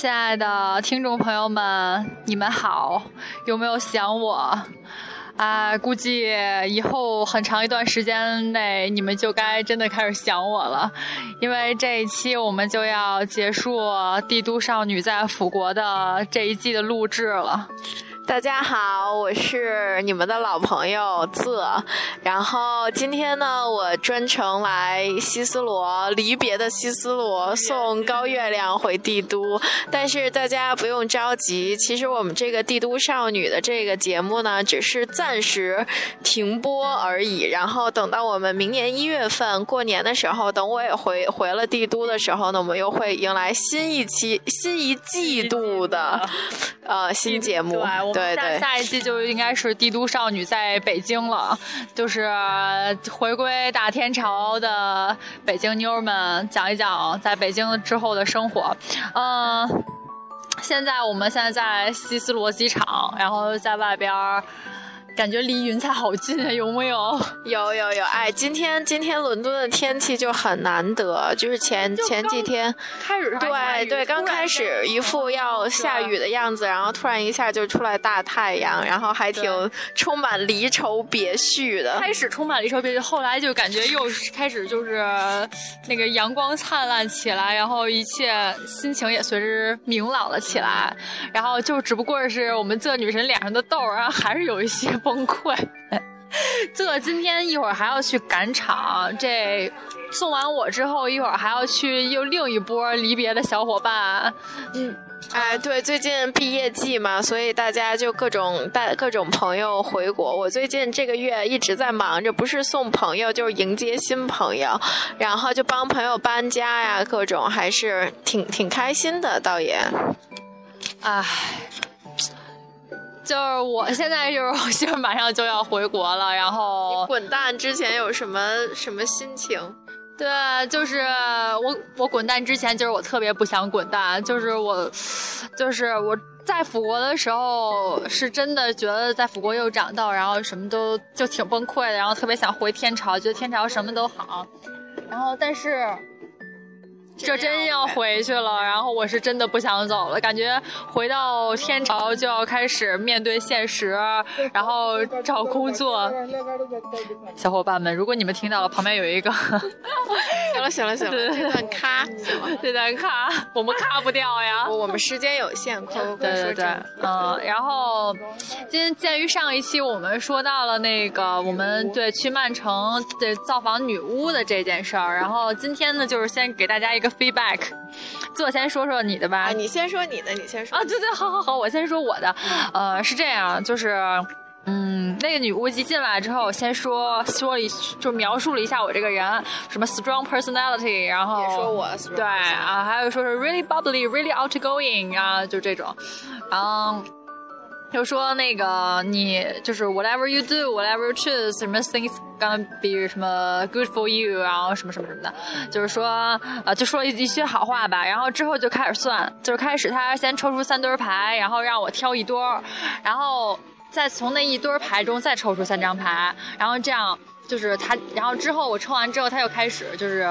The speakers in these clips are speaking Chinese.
亲爱的听众朋友们，你们好，有没有想我？啊，估计以后很长一段时间内，你们就该真的开始想我了，因为这一期我们就要结束《帝都少女在腐国》的这一季的录制了。大家好，我是你们的老朋友泽，然后今天呢，我专程来西斯罗，离别的西斯罗，送高月亮回帝都。但是大家不用着急，其实我们这个帝都少女的这个节目呢，只是暂时停播而已。然后等到我们明年一月份过年的时候，等我也回回了帝都的时候呢，我们又会迎来新一期、新一季度的呃新节目。对，下一季就应该是帝都少女在北京了，就是回归大天朝的北京妞们，讲一讲在北京之后的生活。嗯，现在我们现在在西斯罗机场，然后在外边。感觉离云彩好近啊，有没有？有有有！哎，今天今天伦敦的天气就很难得，就是前前几天开始对对，刚开始一副要下雨的样子，然后突然一下就出来大太阳，然后还挺充满离愁别绪的。开始充满离愁别绪，后来就感觉又开始就是那个阳光灿烂起来，然后一切心情也随之明朗了起来。然后就只不过是我们这女神脸上的痘儿啊，还是有一些。崩溃！这今天一会儿还要去赶场，这送完我之后，一会儿还要去又另一波离别的小伙伴。嗯，哎，对，最近毕业季嘛，所以大家就各种带各种朋友回国。我最近这个月一直在忙着，不是送朋友，就是迎接新朋友，然后就帮朋友搬家呀，各种还是挺挺开心的，倒也。唉。就是我现在就是就是马上就要回国了，然后滚蛋之前有什么什么心情？对，就是我我滚蛋之前就是我特别不想滚蛋，就是我就是我在辅国的时候是真的觉得在辅国又长痘，然后什么都就挺崩溃的，然后特别想回天朝，觉得天朝什么都好，然后但是。这真要回去了，然后我是真的不想走了，感觉回到天朝就要开始面对现实，然后找工作。小伙伴们，如果你们听到了旁边有一个，行了行了行了，这段卡，这段卡，我们卡不掉呀，我们时间有限，快快对对对，嗯，然后今天鉴于上一期我们说到了那个我们对去曼城对造访女巫的这件事儿，然后今天呢就是先给大家一个。feedback，自我先说说你的吧。你先说你的，你先说啊。对对，好好好，我先说我的。呃，是这样，就是，嗯，那个女巫一进来之后，先说说一，就描述了一下我这个人，什么 strong personality，然后也说我对啊，还有说是 really bubbly，really outgoing 啊，就这种，嗯。就说那个你就是 whatever you do, whatever you choose, 什么 things gonna be 什么 good for you，然后什么什么什么的，就是说呃就说一一些好话吧。然后之后就开始算，就是开始他先抽出三堆牌，然后让我挑一堆儿，然后再从那一堆牌中再抽出三张牌，然后这样就是他，然后之后我抽完之后他又开始就是。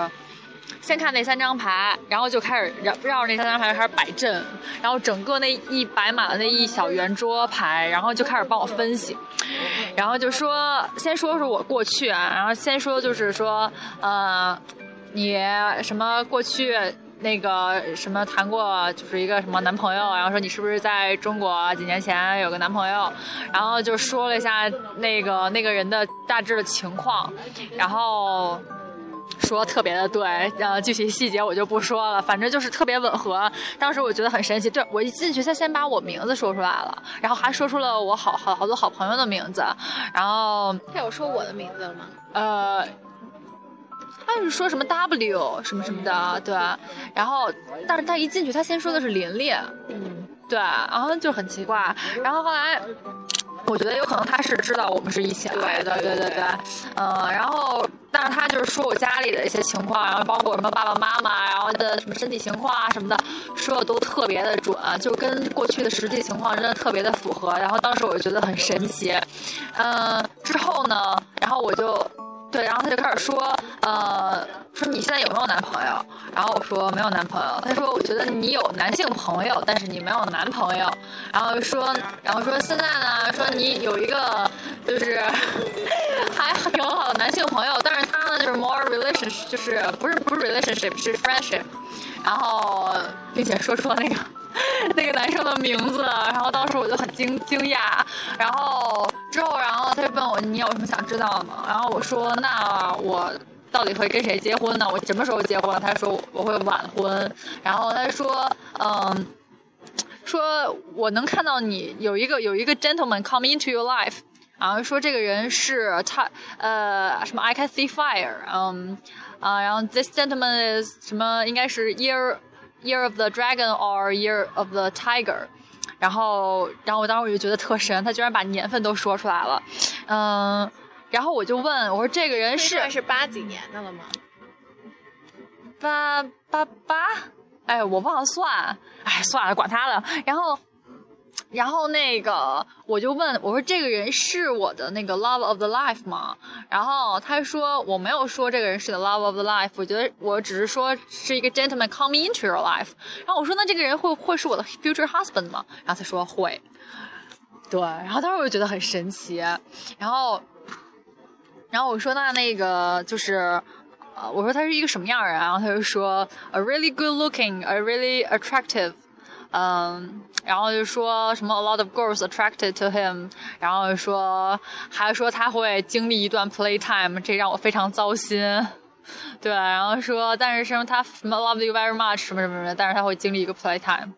先看那三张牌，然后就开始绕绕着那三张牌开始摆阵，然后整个那一摆满了那一小圆桌牌，然后就开始帮我分析，然后就说先说说我过去？啊，然后先说就是说，呃，你什么过去？那个什么谈过就是一个什么男朋友，然后说你是不是在中国几年前有个男朋友，然后就说了一下那个那个人的大致的情况，然后。说特别的对，呃，具体细节我就不说了，反正就是特别吻合。当时我觉得很神奇，对我一进去，他先把我名字说出来了，然后还说出了我好好好多好朋友的名字，然后他有说我的名字了吗？呃，他是说什么 W 什么什么的，对。然后，但是他一进去，他先说的是琳琳，嗯，对，然后就很奇怪，然后后来。我觉得有可能他是知道我们是一起来的，对对对，嗯，然后但是他就是说我家里的一些情况，然后包括什么爸爸妈妈，然后的什么身体情况啊什么的，说的都特别的准，就跟过去的实际情况真的特别的符合。然后当时我就觉得很神奇，嗯，之后呢，然后我就对，然后他就开始说，呃，说你现在有没有男朋友？然后我说没有男朋友。他说我觉得你有男性朋友，但是你没有男朋友。然后说，然后说现在呢，说你有一个就是 还挺好的男性朋友，但是他呢就是 more relationship，就是不是不是 relationship 是 friendship。然后并且说出了那个。那个男生的名字，然后当时我就很惊惊讶，然后之后，然后他就问我你有什么想知道的吗？然后我说那我到底会跟谁结婚呢？我什么时候结婚？他说我会晚婚，然后他说嗯，说我能看到你有一个有一个 gentleman come into your life，然后说这个人是他呃什么 I can see fire，嗯啊，然后 this gentleman is 什么应该是 year。Year of the Dragon or Year of the Tiger，然后，然后我当时我就觉得特神，他居然把年份都说出来了，嗯，然后我就问我说这个人是是八几年的了吗？八八八，哎，我忘了算，哎，算了，管他了，然后。然后那个我就问我说这个人是我的那个 love of the life 吗？然后他说我没有说这个人是 love of the life，我觉得我只是说是一个 gentleman coming into your life。然后我说那这个人会会是我的 future husband 吗？然后他说会。对，然后当时我就觉得很神奇。然后，然后我说那那个就是呃，我说他是一个什么样的人？然后他就说 a really good looking, a really attractive。嗯，然后就说什么 a lot of girls attracted to him，然后说还说他会经历一段 playtime，这让我非常糟心。对，然后说但是什么他什么 love you very much 什么什么什么，但是他会经历一个 playtime。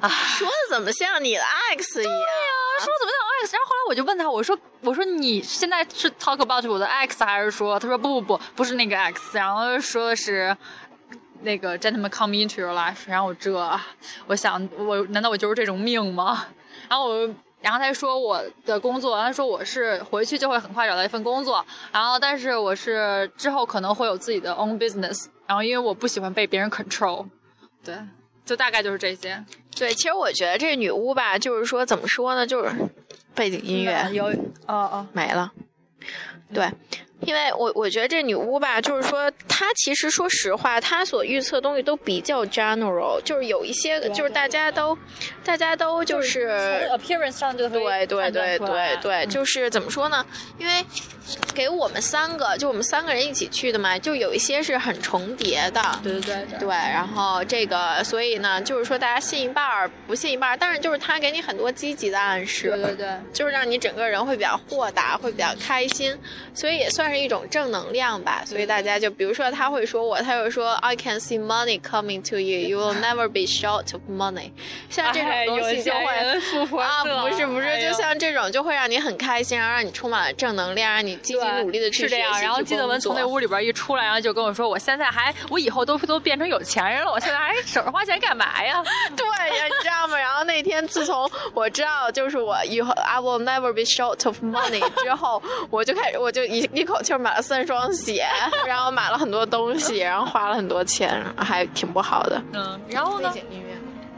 啊，说的怎么像你的 X 一样？对呀，说怎么像 X？然后后来我就问他，我说我说你现在是 talk about 我的 X 还是说？他说不不不，不是那个 X，然后说的是。那个 gentleman come into your life，然后我这，我想我难道我就是这种命吗？然后我，然后他说我的工作，他说我是回去就会很快找到一份工作，然后但是我是之后可能会有自己的 own business，然后因为我不喜欢被别人 control，对，就大概就是这些。对，其实我觉得这女巫吧，就是说怎么说呢，就是背景音乐有，哦哦，没了，对。因为我我觉得这女巫吧，就是说她其实说实话，她所预测东西都比较 general，就是有一些就是大家都大家都就是 appearance 上就对对对对对，就是怎么说呢？因为给我们三个，就我们三个人一起去的嘛，就有一些是很重叠的，对对对对。然后这个，所以呢，就是说大家信一半儿，不信一半儿，但是就是他给你很多积极的暗示，对对对，就是让你整个人会比较豁达，会比较开心，所以也算。算是一种正能量吧，所以大家就比如说他会说我，他就说 I can see money coming to you, you will never be short of money。像这种东西就会啊，不是不是，就像这种就会让你很开心，然后让你充满了正能量，让你积极努力的去是这样。然后记得文从那屋里边一出来，然后就跟我说，我现在还我以后都都变成有钱人了，我现在还省着花钱干嘛呀？对呀，你知道吗？然后那天自从我知道就是我以后 I will never be short of money 之后，我就开始我就一一口。就买了三双鞋，然后买了很多东西，然后花了很多钱，还挺不好的。嗯，然后呢？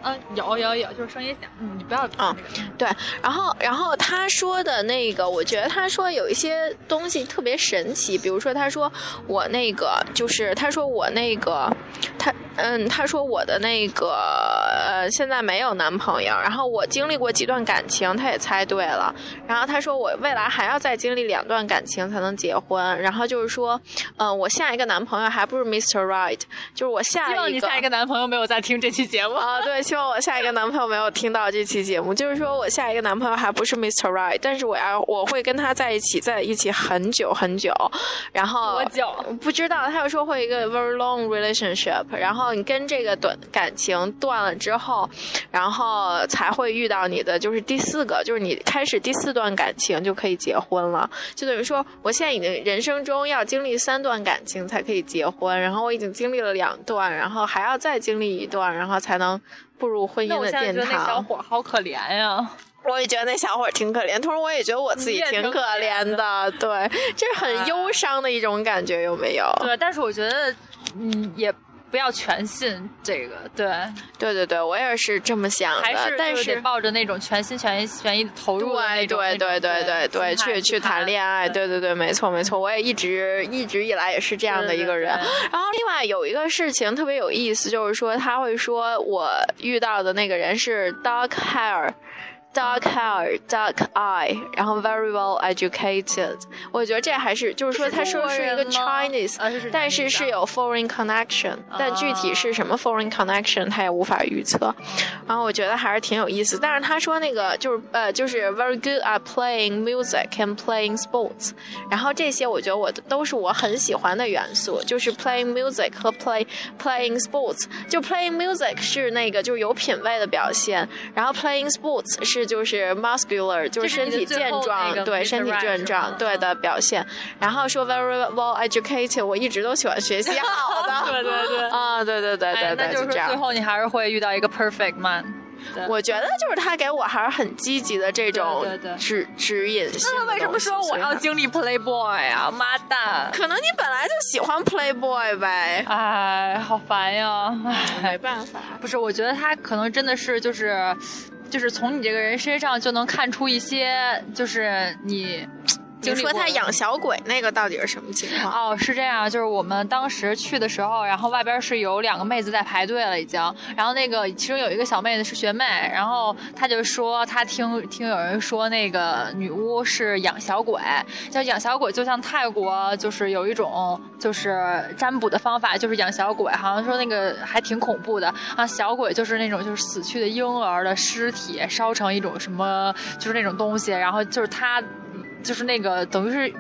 嗯，有有有，就是声音响。嗯，你不要。嗯，对。然后，然后他说的那个，我觉得他说有一些东西特别神奇，比如说他说我那个，就是他说我那个，他。嗯，他说我的那个呃，现在没有男朋友，然后我经历过几段感情，他也猜对了。然后他说我未来还要再经历两段感情才能结婚。然后就是说，嗯，我下一个男朋友还不是 Mr. Right，就是我下一个。希望你下一个男朋友没有在听这期节目啊。对，希望我下一个男朋友没有听到这期节目。就是说我下一个男朋友还不是 Mr. Right，但是我要我会跟他在一起，在一起很久很久。然后多久？不知道。他又说会一个 very long relationship，然后。你跟这个短感情断了之后，然后才会遇到你的就是第四个，就是你开始第四段感情就可以结婚了。就等于说，我现在已经人生中要经历三段感情才可以结婚，然后我已经经历了两段，然后还要再经历一段，然后才能步入婚姻的殿堂。那小伙好可怜呀！我也觉得那小伙挺可怜，同时我也 觉得我自己挺可怜的。对，这是很忧伤的一种感觉，有没有？对，但是我觉得，嗯，也。不要全信这个，对，对对对，我也是这么想的，还是但是抱着那种全心全意全意投入的那对种，对对对对对，去去谈恋爱，对对对，没错没错，我也一直一直以来也是这样的一个人。然后另外有一个事情特别有意思，就是说他会说我遇到的那个人是 dark hair。Dark hair, dark eye，然后 very well educated。我觉得这还是就是说，他说是一个中国人吗 Chinese，啊这是但是 Chinese 是有 foreign connection，但具体啊是什么 foreign connection 他也无法预测。然后我觉得还是挺有意思。但是他说那个就是呃，就是 very good at playing music and playing sports。然后这些我觉得我都是我很喜欢的元素，就是 playing music 和 play playing sports。就 playing music 是那个就是有品味的表现，然后 playing sports 是 就是 muscular 就是身体健壮，对身体健壮对的表现。然后说 very well educated，我一直都喜欢学习好的。对对对 啊，对对对哎对对，那就是说最。后你还是会遇到一个 perfect man。我觉得就是他给我还是很积极的这种指指引那为什么说我要经历 Playboy 啊？妈蛋！可能你本来就喜欢 Playboy 呗，哎，好烦呀！哎，没办法。不是，我觉得他可能真的是就是，就是从你这个人身上就能看出一些，就是你你说他养小鬼那个到底是什么情况？哦，是这样，就是我们当时去的时候，然后外边是有两个妹子在排队了已经，然后那个其中有一个小妹子是学妹，然后她就说她听听有人说那个女巫是养小鬼，叫养小鬼，就像泰国就是有一种就是占卜的方法，就是养小鬼，好像说那个还挺恐怖的啊，小鬼就是那种就是死去的婴儿的尸体烧成一种什么就是那种东西，然后就是他就是那个等于是。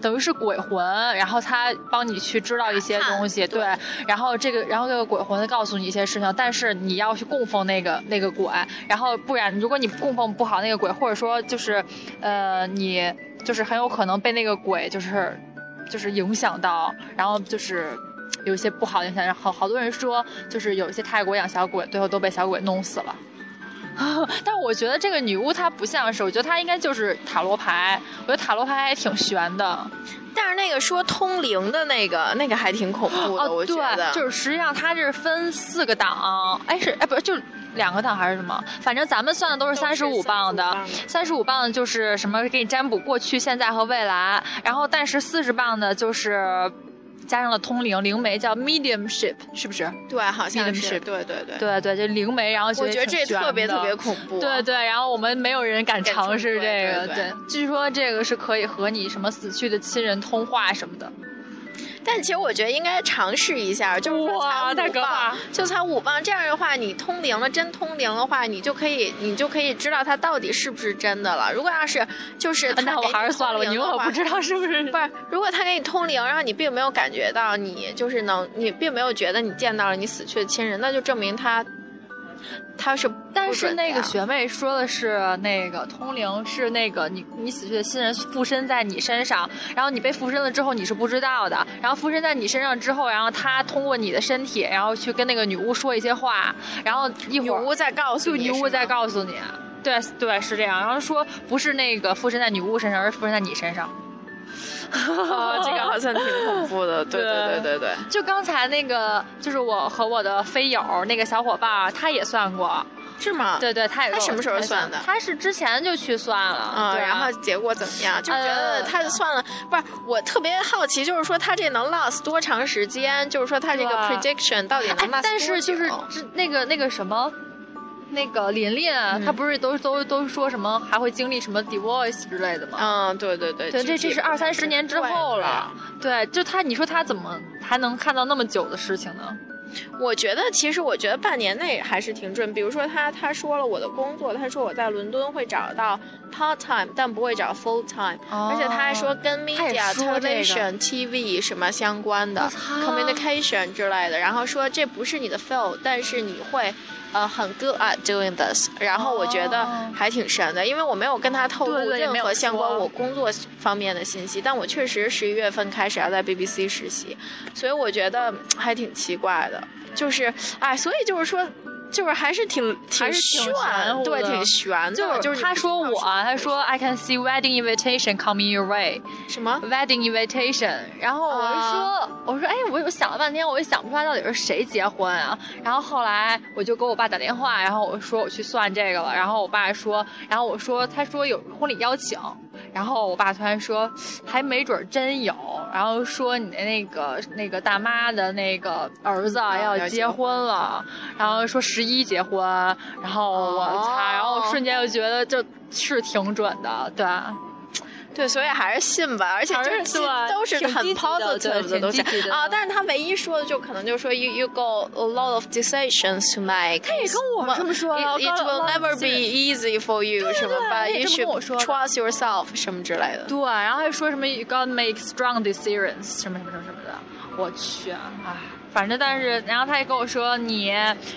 等于是鬼魂，然后他帮你去知道一些东西，对对，然后这个，然后这个鬼魂告诉你一些事情，但是你要去供奉那个那个鬼，然后不然，如果你供奉不好那个鬼，或者说就是，呃，你就是很有可能被那个鬼就是就是影响到，然后就是有一些不好的影响，然后好多人说就是有一些泰国养小鬼，最后都被小鬼弄死了。但我觉得这个女巫她不像是，我觉得她应该就是塔罗牌。我觉得塔罗牌还挺悬的。但是那个说通灵的那个，那个还挺恐怖的，哦，我觉得。对，就是实际上它是分四个档，哎是哎不是就两个档还是什么？反正咱们算的都是三十五磅的，三十五磅的就是什么给你占卜过去、现在和未来，然后但是四十磅的就是。加上了通灵灵媒叫 mediumship，是不是？对，好像是对对对。对对，就灵媒，然后我觉得这特别特别恐怖。对对，然后我们没有人敢尝试这个。对据说这个是可以和你什么死去的亲人通话什么的。但其实我觉得应该尝试一下，就是说才五磅，就才五磅，这样的话，你通灵了，真通灵的话，你就可以，你就可以知道它到底是不是真的了。如果要是就是 他那我还是算了，我通灵的话宁可不知道是不是。不是，如果他给你通灵，然后你并没有感觉到你就是能，你并没有觉得你见到了你死去的亲人，那就证明他他是但是那个学妹说的是，那个通灵是那个你你死去的亲人附身在你身上，然后你被附身了之后你是不知道的，然后附身在你身上之后，然后他通过你的身体，然后去跟那个女巫说一些话，然后一会儿女巫再告诉你，女巫再告诉你，对对是这样，然后说不是那个附身在女巫身上，而是附身在你身上。哦，这个 好像挺恐怖的，对对对对对。就刚才那个，就是我和我的飞友那个小伙伴，他也算过，是吗？对对，他也他什么时候算的他是之前就去算了，嗯，然后结果怎么样？就觉得呃他算了，不是我特别好奇，就是说他这能 last 多长时间？就是说他这个 prediction 到底能哎 last 但是就是那个那个什么。那个琳琳啊，嗯她不是都都都说什么还会经历什么 divorce 之类的吗？嗯，对对对，对，这这是二三十年之后了。对。对，就她，你说她怎么还能看到那么久的事情呢？我觉得其实我觉得半年内还是挺准。比如说他他说了我的工作，他说我在伦敦会找到 part time，但不会找 full time，、而且他还说跟 media、这个 television、TV 什么相关的 communication 之类的，然后说这不是你的 field，但是你会。呃，很 good at doing this，然后我觉得哦还挺神的，因为我没有跟他透露任何相关我工作方面的信息，但我确实十一月份开始要在 BBC 实习，所以我觉得还挺奇怪的，就是哎，所以就是说，就是还是挺挺玄对，的挺玄的。就就是是他说我，他他说 I can see wedding invitation coming your way。什么？wedding invitation，然后我就说，啊我说，哎，我我想了半天，我也想不出来到底是谁结婚啊。然后后来我就给我爸打电话，然后我说我去算这个了。然后我爸说，然后我说，他说有婚礼邀请。然后我爸突然说，还没准真有。然后说你的那个那个大妈的那个儿子啊要结婚婚了，然后说十一结婚。然后我哦擦，然后瞬间就觉得就是挺准的，对。对，所以还是信吧，而且还就是都是很 positive 的东西啊。但是他唯一说的就可能就是说 you you got a lot of decisions to make。他也跟我这么说了 It, will never be easy for you 什么他，but you should trust yourself 什么之类的。对，然后还说什么 you gotta make strong decisions 什么什么什么什么的，我去啊，唉，反正但是，然后他也跟我说，你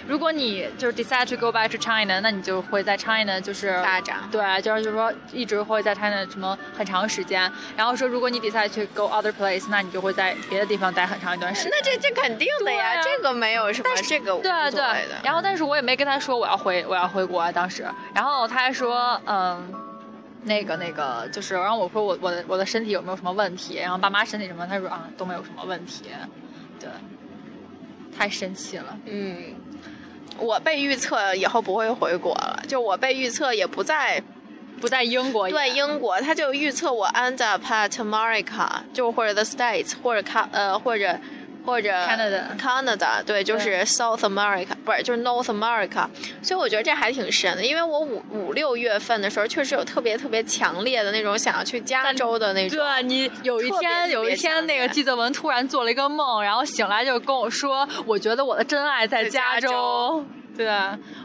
如果你就是 decide to go back to China，那你就会在 China 就是发展。对，就是就是说一直会在 China 什么很长时间，然后说如果你 decide to go other place，那你就会在别的地方待很长一段时间。那这这肯定的呀，啊这个没有什么，这个对对对然后但是我也没跟他说我要回我要回国啊，当时，然后他还说，嗯，那个那个就是，然后我说我我的我的身体有没有什么问题，然后爸妈身体什么，他说啊都没有什么问题，对，太神奇了，嗯，我被预测以后不会回国了，就我被预测也不在不在英国对英国，他就预测我 end up at America，就或者 the States，或者卡呃或者或者 Canada Canada，对，就是 South America，不是就是 North America，所以我觉得这还挺神的，因为我五五六月份的时候确实有特别特别强烈的那种想要去加州的那种。对你有一天有一天那个季泽文突然做了一个梦，然后醒来就跟我说，我觉得我的真爱在在加加州对，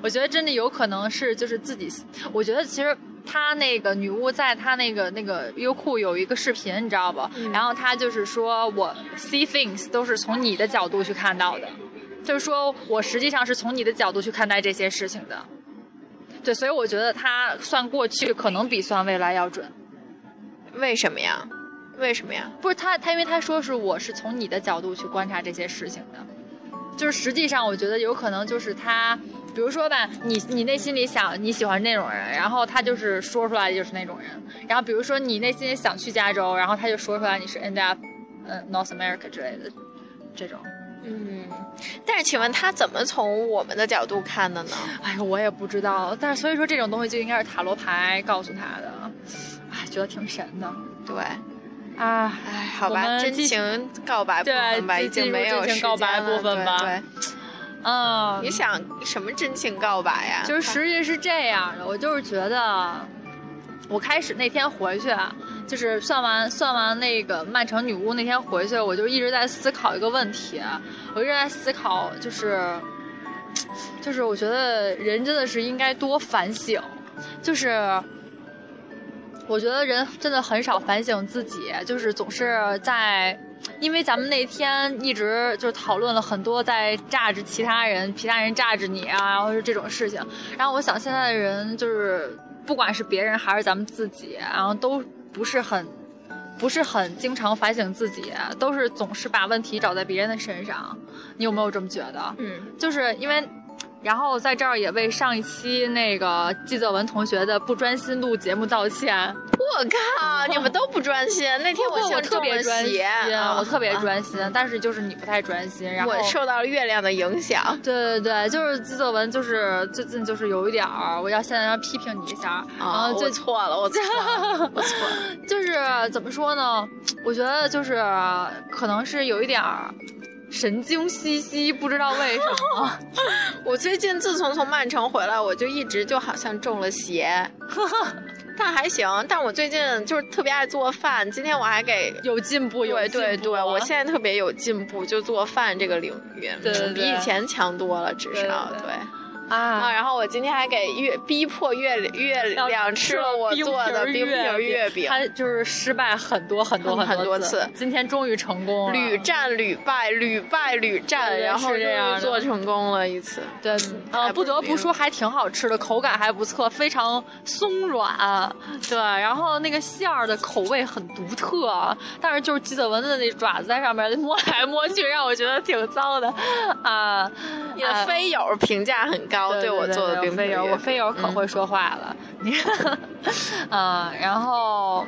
我觉得真的有可能是就是自己，我觉得其实。她那个女巫在她那个那个优酷有一个视频，你知道不？嗯然后她就是说我 see things 都是从你的角度去看到的，就是说我实际上是从你的角度去看待这些事情的。对，所以我觉得她算过去可能比算未来要准。为什么呀？为什么呀？不是他，他因为他说是我是从你的角度去观察这些事情的，就是实际上我觉得有可能就是他，比如说吧，你你内心里想你喜欢那种人，然后他就是说出来就是那种人，然后比如说你内心里想去加州，然后他就说出来你是 end up，嗯、North America 之类的这种，嗯，但是请问他怎么从我们的角度看的呢？哎呀，我也不知道，但是所以说这种东西就应该是塔罗牌告诉他的，哎，觉得挺神的。对，啊。哎，好吧，真情告白部分吧，已经没有时真情告白部分吧对对嗯，你想什么真情告白呀？就是实际是这样的，我就是觉得，我开始那天回去啊，就是算完算完那个曼城女巫那天回去，我就一直在思考一个问题，我一直在思考，就是，就是我觉得人真的是应该多反省，就是。我觉得人真的很少反省自己，就是总是在，因为咱们那天一直就是讨论了很多在榨着其他人，其他人榨着你啊，然后是这种事情。然后我想现在的人就是，不管是别人还是咱们自己，然后都不是很，不是很经常反省自己，都是总是把问题找在别人的身上。你有没有这么觉得？嗯，就是因为，然后在这儿也为上一期那个季泽文同学的不专心录节目道歉。我靠，你们都不专心。那天我特别专心，啊我特别啊专心，但是就是你不太专心，然后我受到了月亮的影响。对对对，就是季泽文，就是最近就是有一点儿，我要现在要批评你一下，然啊，后就我错了，我错了，我错了。就是怎么说呢？我觉得就是可能是有一点儿神经兮兮，不知道为什么。我最近自从从曼城回来，我就一直就好像中了邪，但还行。但我最近就是特别爱做饭，今天我还给。有进步，有对进步对对，我现在特别有进步，就做饭这个领域，对对对比以前强多了，至少对对。啊啊，然后我今天还给月逼迫月月亮吃了我做的冰皮月饼，他就是失败很多很多很多多次今天终于成功了，屡战屡败，屡败屡战，然后终于做成功了一次。对，呃，不得不说还挺好吃的，口感还不错，非常松软。对，然后那个馅儿的口味很独特，但是就是吉泽文的那爪子在上面 摸来摸去，让我觉得挺糟的啊。你的啊飞友评价很高邀对我做的冰飞友，我飞友可会说话了。你看，嗯，然后。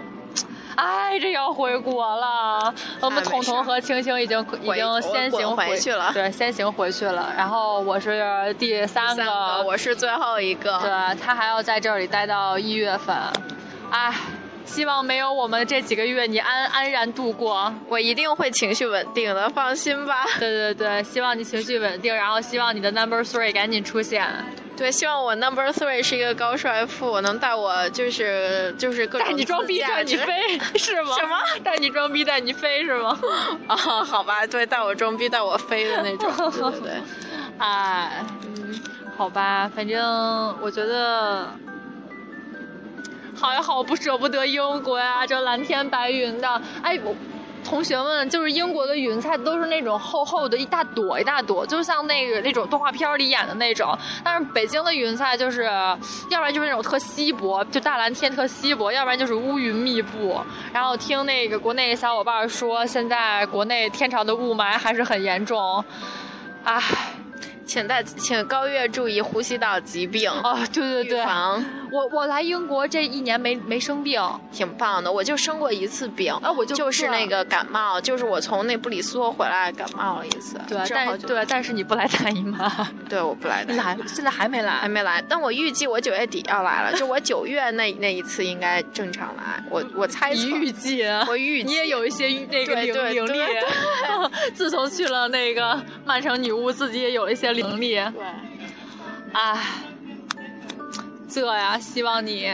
哎，这要回国了。我们彤彤和青青已经已经先行回去了，对，先行回去了。然后我是第三个，我是最后一个。对他还要在这里待到一月份。哎，希望没有我们这几个月你安安然度过。我一定会情绪稳定的，放心吧。对对对，希望你情绪稳定，然后希望你的 Number Three 赶紧出现。对，希望我 number three 是一个高帅富，能带我就是就是各种带你装逼带你飞是吗？什么？带你装逼带你飞是吗？啊，好吧，对，带我装逼带我飞的那种，对对对。哎，嗯，好吧，反正我觉得好呀，好不舍不得英国呀，这蓝天白云的，哎我。同学们，就是英国的云彩都是那种厚厚的，一大朵一大朵，就像那个那种动画片里演的那种。但是北京的云彩就是，要不然就是那种特稀薄，就大蓝天特稀薄，要不然就是乌云密布。然后听那个国内小伙伴说，现在国内天朝的雾霾还是很严重，唉。请大请高月注意呼吸道疾病哦，对对对，预防。我我来英国这一年没没生病，挺棒的。我就生过一次病，啊，我就就是那个感冒，就是我从那布里斯托回来感冒了一次。对，但对，但是你不来大姨妈，对，我不来 的。来，现在还没来，还没来。但我预计我九月底要来了，就我九月那那一次应该正常来。我我猜测。你预计？我预你也有一些那个灵灵力。自从去了那个曼城女巫，自己也有一些灵。能力，对，哎，这呀，希望你。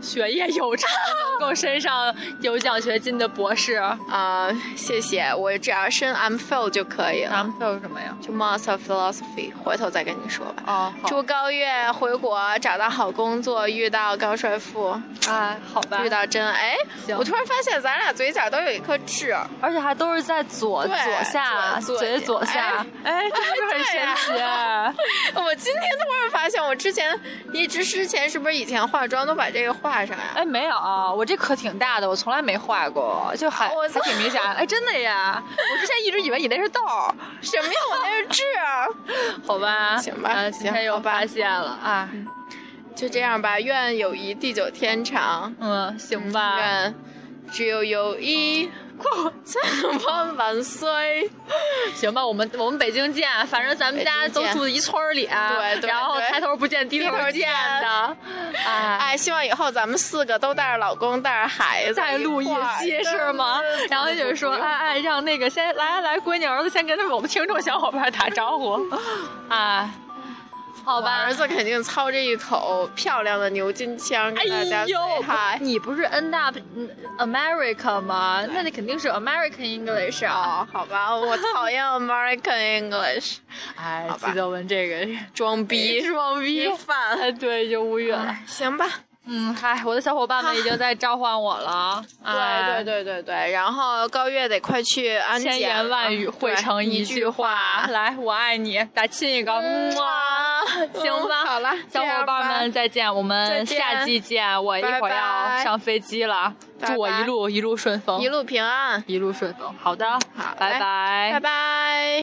学业有成，能够升上有奖学金的博士啊！谢谢，我只要升 M Phil 就可以了。M Phil 什么呀？就 Master of Philosophy，回头再跟你说吧。哦，祝高月回国找到好工作，遇到高帅富。啊，好吧。遇到真爱。行。我突然发现咱俩嘴角都有一颗痣，而且还都是在左左下，嘴左下。哎，真是很神奇。我今天突然发现，我之前一直之前是不是以前化妆都把这个画。画上呀？哎，没有，我这可挺大的，我从来没画过，就还还挺明显。哎，真的呀，我之前一直以为你那是痘，什么呀？我那是痣。好吧，行吧，今天又发现了啊，就这样吧。愿友谊地久天长。嗯，行吧。愿只有友谊。千万万岁！行吧，我们我们北京见，反正咱们家都住一村里，对，然后抬头不见低头见的。哎哎，希望以后咱们四个都带着老公，带着孩子再录一期是吗？然后就是说，哎哎，让那个先来来，闺女儿子先跟我们听众小伙伴打招呼，哎。好吧，儿子肯定操着一口漂亮的牛津腔跟大家 say hi。你不是 end up America 吗？那你肯定是 American English 啊。好吧，我讨厌 American English。哎，记得问这个装逼 装逼犯，对，就无语了。行吧。嗯，嗨，我的小伙伴们已经在召唤我了。对对对对对，然后高月得快去安检，千言万语汇成一句话。来，我爱你，打亲一个。哇，行吧，好了，小伙伴们再见，我们下期见。我一会儿要上飞机了，祝我一路一路顺风，一路平安，一路顺风。好的，好，拜拜，拜拜。